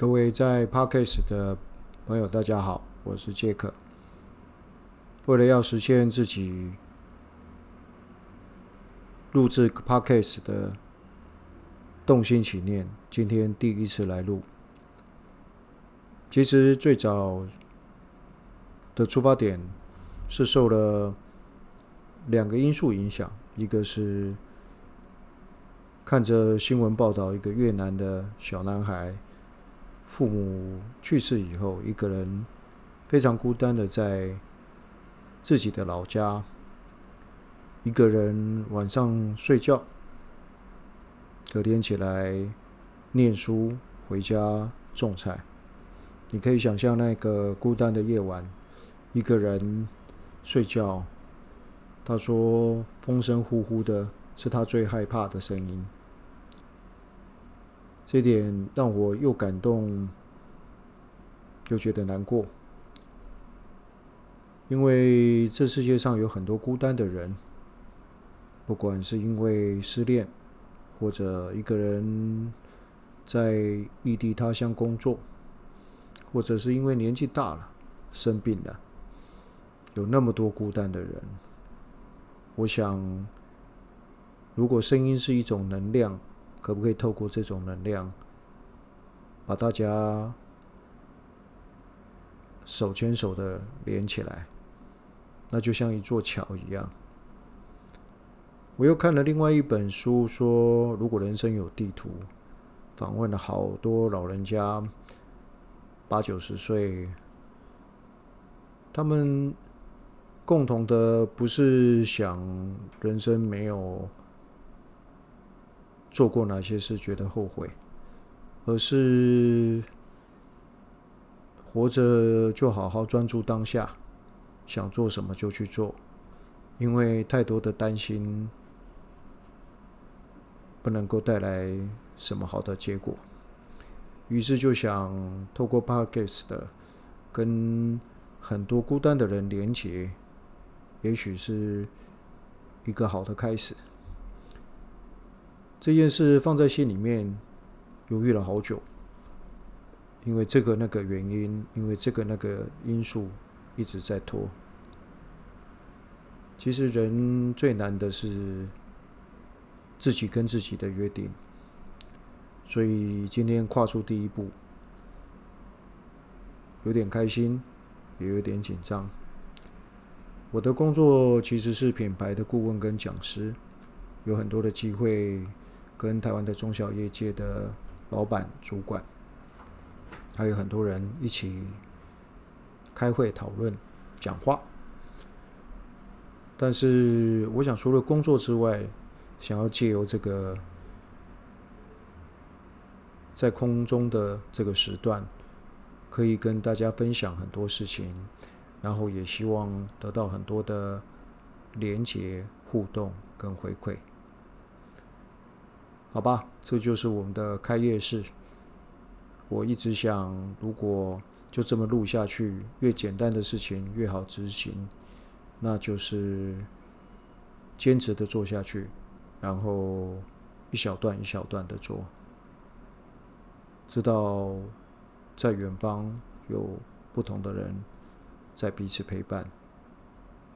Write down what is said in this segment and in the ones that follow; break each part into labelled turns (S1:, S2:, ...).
S1: 各位在 Podcast 的朋友，大家好，我是杰克。为了要实现自己录制 Podcast 的动心起念，今天第一次来录。其实最早的出发点是受了两个因素影响，一个是看着新闻报道，一个越南的小男孩父母去世以后，一个人非常孤单的在。自己的老家，一个人晚上睡觉，隔天起来念书，回家种菜。你可以想象那个孤单的夜晚，一个人睡觉。他说：“风声呼呼的，是他最害怕的声音。”这点让我又感动，又觉得难过。因为这世界上有很多孤单的人，不管是因为失恋，或者一个人在异地他乡工作，或者是因为年纪大了生病了，有那么多孤单的人。我想，如果声音是一种能量，可不可以透过这种能量，把大家手牵手的连起来？那就像一座桥一样。我又看了另外一本书，说如果人生有地图，访问了好多老人家，八九十岁，他们共同的不是想人生没有做过哪些事觉得后悔，而是活着就好好专注当下。想做什么就去做，因为太多的担心不能够带来什么好的结果。于是就想透过 Podcast 跟很多孤单的人连接，也许是一个好的开始。这件事放在心里面犹豫了好久，因为这个那个原因，因为这个那个因素。一直在拖。其实人最难的是自己跟自己的约定，所以今天跨出第一步，有点开心，也有点紧张。我的工作其实是品牌的顾问跟讲师，有很多的机会跟台湾的中小业界的老板、主管，还有很多人一起。开会讨论、讲话，但是我想，除了工作之外，想要借由这个在空中的这个时段，可以跟大家分享很多事情，然后也希望得到很多的连接、互动跟回馈。好吧，这就是我们的开业式。我一直想，如果。就这么录下去，越简单的事情越好执行，那就是坚持的做下去，然后一小段一小段的做，知道在远方有不同的人在彼此陪伴，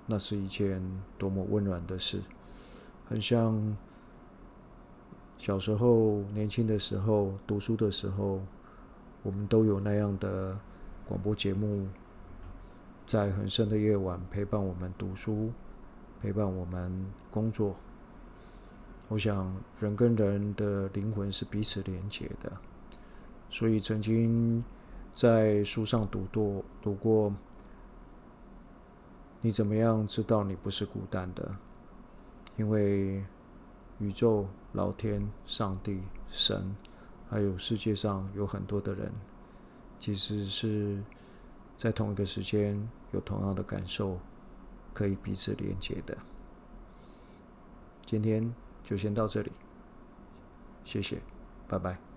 S1: 那是一件多么温暖的事，很像小时候年轻的时候读书的时候，我们都有那样的。广播节目在很深的夜晚陪伴我们读书，陪伴我们工作。我想，人跟人的灵魂是彼此连结的，所以曾经在书上读过，读过，你怎么样知道你不是孤单的？因为宇宙、老天、上帝、神，还有世界上有很多的人。其实是在同一个时间有同样的感受，可以彼此连接的。今天就先到这里，谢谢，拜拜。